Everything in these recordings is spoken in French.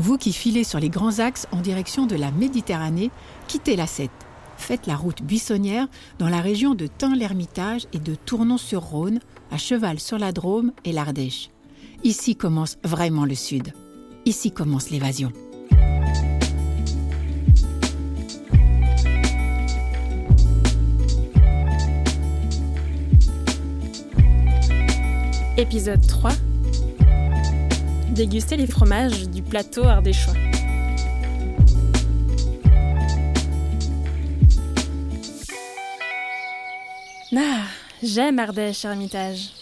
Vous qui filez sur les grands axes en direction de la Méditerranée, quittez la 7. Faites la route buissonnière dans la région de Tain-l'Hermitage et de Tournon-sur-Rhône, à cheval sur la Drôme et l'Ardèche. Ici commence vraiment le Sud. Ici commence l'évasion. Épisode 3 Déguster les fromages du plateau ardéchois. Ah, j'aime Ardèche, Hermitage.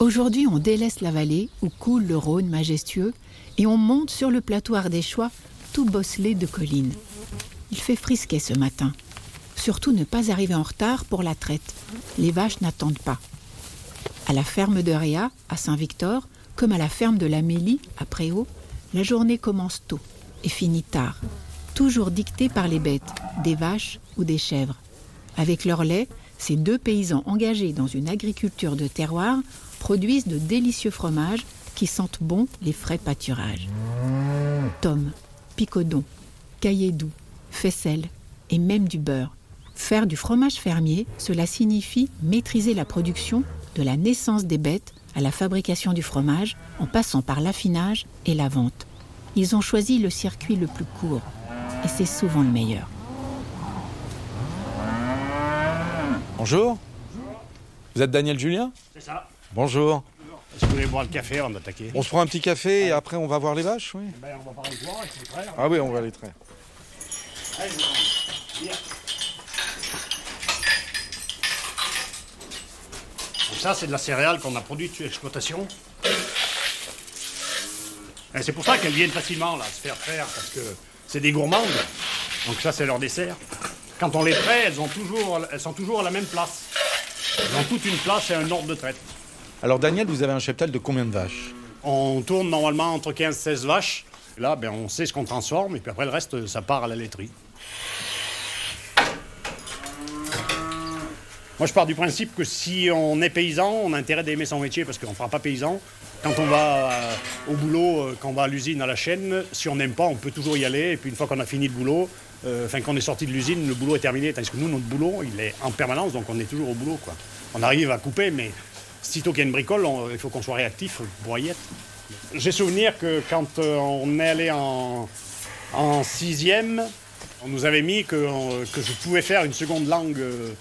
Aujourd'hui, on délaisse la vallée où coule le Rhône majestueux et on monte sur le plateau ardéchois tout bosselé de collines. Il fait frisquet ce matin. Surtout ne pas arriver en retard pour la traite. Les vaches n'attendent pas. À la ferme de Réa, à Saint-Victor, comme à la ferme de la Mélie, à Préau, la journée commence tôt et finit tard, toujours dictée par les bêtes, des vaches ou des chèvres. Avec leur lait, ces deux paysans engagés dans une agriculture de terroir produisent de délicieux fromages qui sentent bon les frais pâturages. Tom, picodon, caillé doux, faisselle et même du beurre. Faire du fromage fermier, cela signifie maîtriser la production de la naissance des bêtes à la fabrication du fromage en passant par l'affinage et la vente. Ils ont choisi le circuit le plus court et c'est souvent le meilleur. Bonjour. Vous êtes Daniel Julien? C'est ça. Bonjour. Est-ce que vous voulez boire le café avant d'attaquer On se prend un petit café et après on va voir les vaches, oui ben, On va pas les voir, faut traire. Ah oui, on va les traire. Allez, ça, c'est de la céréale qu'on a produite sur l'exploitation. Et C'est pour ça qu'elles viennent facilement là, se faire faire, parce que c'est des gourmandes. Donc ça, c'est leur dessert. Quand on les traite, elles, ont toujours, elles sont toujours à la même place. Elles ont toute une place et un ordre de traite. Alors Daniel, vous avez un cheptel de combien de vaches? On tourne normalement entre 15 et 16 vaches. Là, ben, on sait ce qu'on transforme, et puis après, le reste, ça part à la laiterie. Moi, je pars du principe que si on est paysan, on a intérêt d'aimer son métier parce qu'on ne fera pas paysan. Quand on va euh, au boulot, euh, quand on va à l'usine, à la chaîne, si on n'aime pas, on peut toujours y aller. Et puis une fois qu'on a fini le boulot, euh, enfin qu'on est sorti de l'usine, le boulot est terminé. Tandis que nous, notre boulot, il est en permanence, donc on est toujours au boulot. On arrive à couper, mais sitôt qu'il y a une bricole, il faut qu'on soit réactif pour y être. J'ai souvenir que quand euh, on est allé en, en sixième, on nous avait mis que, euh, que je pouvais faire une seconde langue, euh,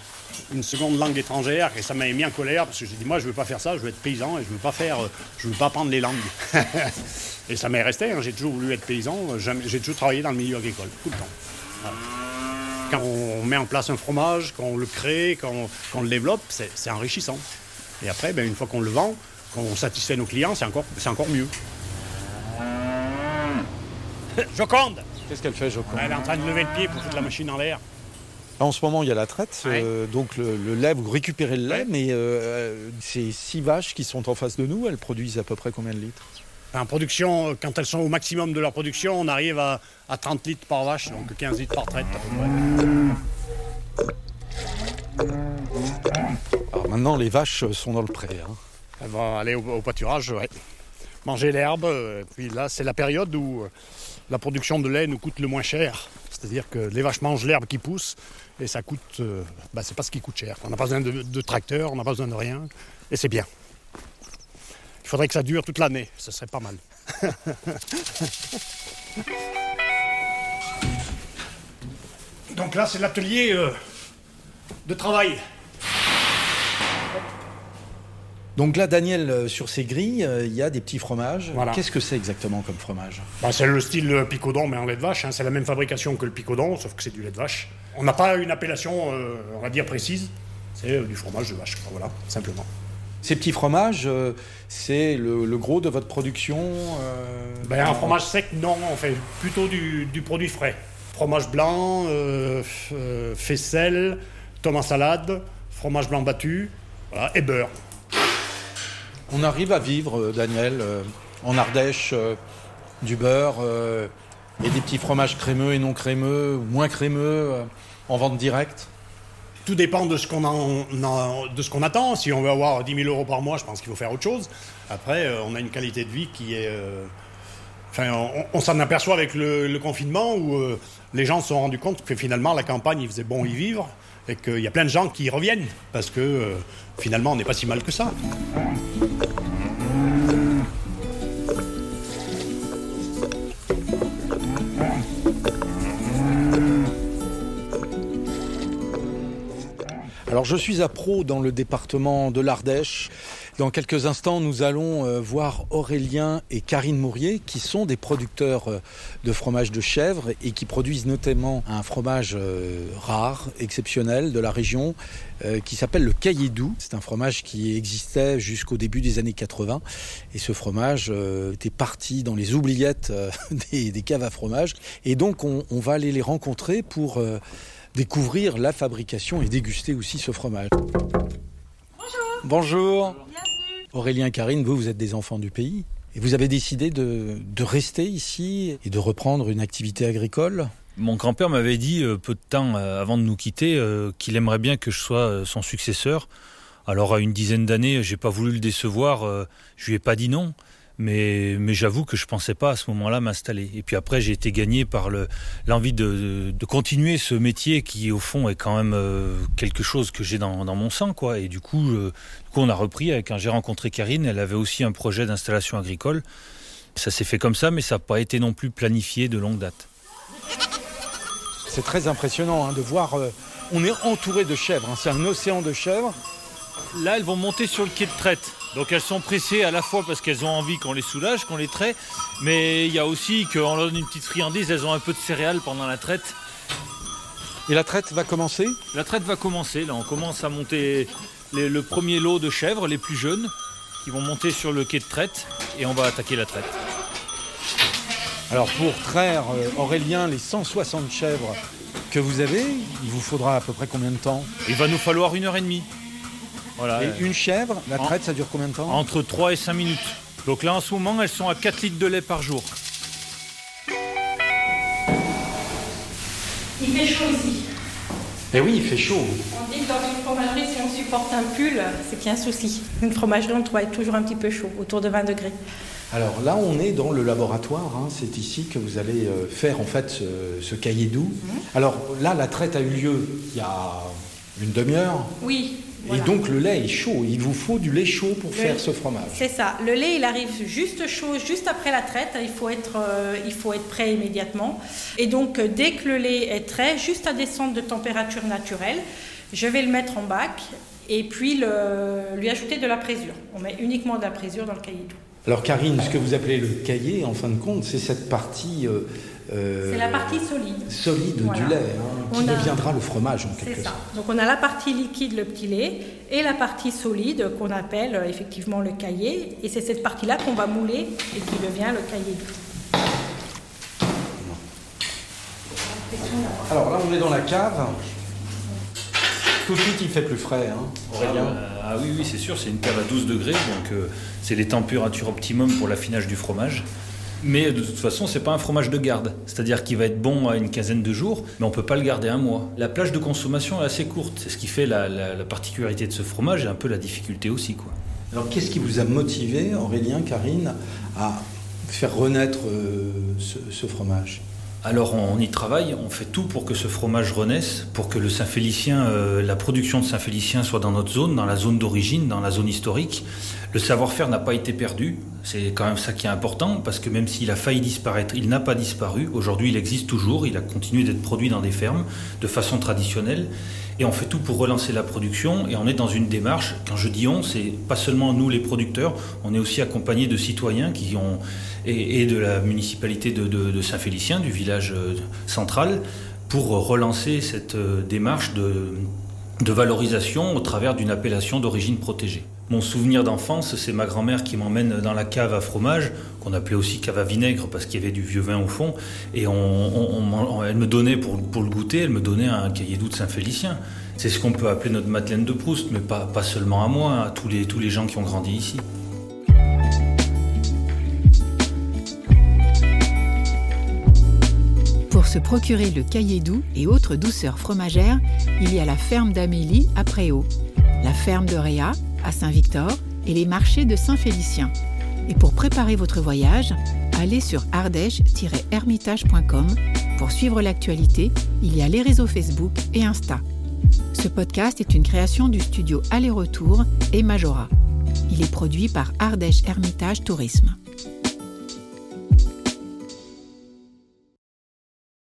une seconde langue étrangère, et ça m'avait mis en colère parce que j'ai dit moi je veux pas faire ça, je veux être paysan et je veux pas faire, euh, je veux pas apprendre les langues. et ça m'est resté. hein, j'ai toujours voulu être paysan. J'ai toujours travaillé dans le milieu agricole tout le temps. Quand on met en place un fromage, quand on le crée, quand on, quand on le développe, c'est enrichissant. Et après, ben, une fois qu'on le vend, qu'on satisfait nos clients, c'est encore, encore mieux. Joconde Qu'est-ce qu'elle fait, Joconde Elle est en train de lever le pied pour foutre la machine en l'air. En ce moment, il y a la traite, Ouais. euh, donc le, le lait, vous récupérez le lait, Ouais. mais euh, ces six vaches qui sont en face de nous, elles produisent à peu près combien de litres? En production, euh, quand elles sont au maximum de leur production, on arrive à, à 30 litres par vache, donc 15 litres par traite à peu près. Alors maintenant, les vaches sont dans le pré. hein. Elle va aller au, au pâturage, ouais. manger l'herbe. euh, Puis là, c'est la période où euh, la production de lait nous coûte le moins cher. C'est-à-dire que les vaches mangent l'herbe qui pousse et ça coûte. euh, bah, c'est pas ce qui coûte cher. On n'a pas besoin de, de tracteur, on n'a pas besoin de rien et c'est bien. Il faudrait que ça dure toute l'année, ce serait pas mal. Donc là, c'est l'atelier euh, de travail. Donc là, Daniel, euh, sur ces grilles, euh, il y a des petits fromages. Voilà. Qu'est-ce que c'est exactement comme fromage? Bah, c'est le style euh, picodon, mais en lait de vache. hein. C'est la même fabrication que le picodon, sauf que c'est du lait de vache. On n'a pas une appellation, euh, on va dire, précise. C'est du fromage de vache, voilà, simplement. Ces petits fromages, euh, c'est le, le gros de votre production euh, Ben, un fromage sec, non, on fait plutôt du, du produit frais. Fromage blanc, euh, faisselle, tomate salade, fromage blanc battu, voilà, et beurre. On arrive à vivre, euh, Daniel, euh, en Ardèche, euh, du beurre et des petits fromages crémeux et non crémeux, moins crémeux, en vente directe. Tout dépend de ce qu'on de ce qu'on attend. Si on veut avoir 10 000 euros par mois, je pense qu'il faut faire autre chose. Après, on a une qualité de vie qui est, Enfin, on, s'en aperçoit avec le, confinement où les gens se sont rendus compte que finalement la campagne, il faisait bon y vivre et qu'il y a plein de gens qui y reviennent parce que euh, finalement on n'est pas si mal que ça. Alors je suis à Pro dans le département de l'Ardèche. Dans quelques instants, nous allons euh, voir Aurélien et Karine Mourier, qui sont des producteurs euh, de fromage de chèvre et qui produisent notamment un fromage euh, rare, exceptionnel de la région, qui s'appelle le caillé doux. C'est un fromage qui existait jusqu'au début des années 80. Et ce fromage était parti dans les oubliettes des, caves à fromage. Et donc, on, on va aller les rencontrer pour découvrir la fabrication et déguster aussi ce fromage. Bonjour. Bonjour. Aurélien Karine, vous, vous êtes des enfants du pays. Et vous avez décidé de, rester ici et de reprendre une activité agricole? Mon grand-père m'avait dit, euh, peu de temps euh, avant de nous quitter, euh, qu'il aimerait bien que je sois son successeur. Alors à une dizaine d'années, j'ai pas voulu le décevoir, je lui ai pas dit non. Mais, mais j'avoue que je pensais pas à ce moment-là m'installer. Et puis après, j'ai été gagné par l'envie de, de, continuer ce métier qui, au fond, est quand même euh, quelque chose que j'ai dans, dans, mon sang, quoi. Et du coup, euh, du coup, on a repris. Quand j'ai rencontré Karine, elle avait aussi un projet d'installation agricole. Ça s'est fait comme ça, mais ça n'a pas été non plus planifié de longue date. C'est très impressionnant hein, de voir. Euh, on est entouré de chèvres. Hein. c'est un océan de chèvres. Là, elles vont monter sur le quai de traite. Donc elles sont pressées à la fois parce qu'elles ont envie qu'on les soulage, qu'on les traite, mais il y a aussi qu'en leur donne une petite friandise, elles ont un peu de céréales pendant la traite. Et la traite va commencer? La traite va commencer, là on commence à monter le premier lot de chèvres, les plus jeunes, qui vont monter sur le quai de traite et on va attaquer la traite. Alors pour traire, euh, Aurélien, les 160 chèvres que vous avez, il vous faudra à peu près combien de temps? Il va nous falloir une heure et demie. Et une chèvre, la traite, ça dure combien de temps Entre 3 et 5 minutes. Donc là, en ce moment, elles sont à 4 litres de lait par jour. Il fait chaud ici. Eh oui, il fait chaud. On dit que dans une fromagerie, si on supporte un pull, c'est qu'il y a un souci. Une fromagerie, on doit être toujours un petit peu chaud, autour de 20 degrés. Alors là, on est dans le laboratoire. Hein. C'est ici que vous allez euh, faire en fait ce, cahier doux. Mhm. Alors là, la traite a eu lieu il y a une demi-heure. Oui, et donc le lait est chaud. Il vous faut du lait chaud pour faire ce fromage. C'est ça. Le lait, il arrive juste chaud, juste après la traite. Il faut être, euh, il faut être prêt immédiatement. Et donc, euh, dès que le lait est prêt, juste à descendre de température naturelle, je vais le mettre en bac et puis le, lui ajouter de la présure. On met uniquement de la présure dans le cahier doux. Alors Karine, ce que vous appelez le cahier, en fin de compte, c'est cette partie euh, euh, c'est la partie solide. Solide du lait, hein, qui deviendra le fromage en quelque sorte. Donc on a la partie liquide, le petit lait, et la partie solide qu'on appelle euh, effectivement le cahier. Et c'est cette partie-là qu'on va mouler et qui devient le cahier. Alors là, on est dans la cave. Tout de suite, il fait plus frais, hein, Aurélien. Ah, bah, ah oui, oui, c'est sûr, c'est une cave à 12 degrés, donc euh, c'est les températures optimum pour l'affinage du fromage. Mais de toute façon, c'est pas un fromage de garde. C'est-à-dire qu'il va être bon à une quinzaine de jours, mais on peut pas le garder un mois. La plage de consommation est assez courte. C'est ce qui fait la, particularité de ce fromage et un peu la difficulté aussi. Quoi. Alors qu'est-ce qui vous a motivé, Aurélien, Karine, à faire renaître euh, ce fromage? Alors on y travaille, on fait tout pour que ce fromage renaisse, pour que le Saint-Félicien, euh, la production de Saint-Félicien soit dans notre zone, dans la zone d'origine, dans la zone historique. Le savoir-faire n'a pas été perdu, c'est quand même ça qui est important, parce que même s'il a failli disparaître, il n'a pas disparu. Aujourd'hui, il existe toujours, il a continué d'être produit dans des fermes de façon traditionnelle. Et on fait tout pour relancer la production et on est dans une démarche, quand je dis on, c'est pas seulement nous les producteurs, on est aussi accompagné de citoyens qui ont, et, de la municipalité de, Saint-Félicien, du village euh, central, pour relancer cette euh, démarche de, valorisation au travers d'une appellation d'origine protégée. Mon souvenir d'enfance, c'est ma grand-mère qui m'emmène dans la cave à fromage, qu'on appelait aussi cave à vinaigre parce qu'il y avait du vieux vin au fond, et elle me donnait pour, le goûter, elle me donnait un cahier doux de Saint-Félicien. C'est ce qu'on peut appeler notre Madeleine de Proust, mais pas, seulement à moi, à tous les, tous les gens qui ont grandi ici. Pour se procurer le cahier doux et autres douceurs fromagères, il y a la ferme d'Amélie à Préau, la ferme de Réa à Saint-Victor et les marchés de Saint-Félicien. Et pour préparer votre voyage, allez sur ardèche-hermitage.com. Pour suivre l'actualité, il y a les réseaux Facebook et Insta. Ce podcast est une création du studio Aller-Retour et Majora. Il est produit par Ardèche Hermitage Tourisme.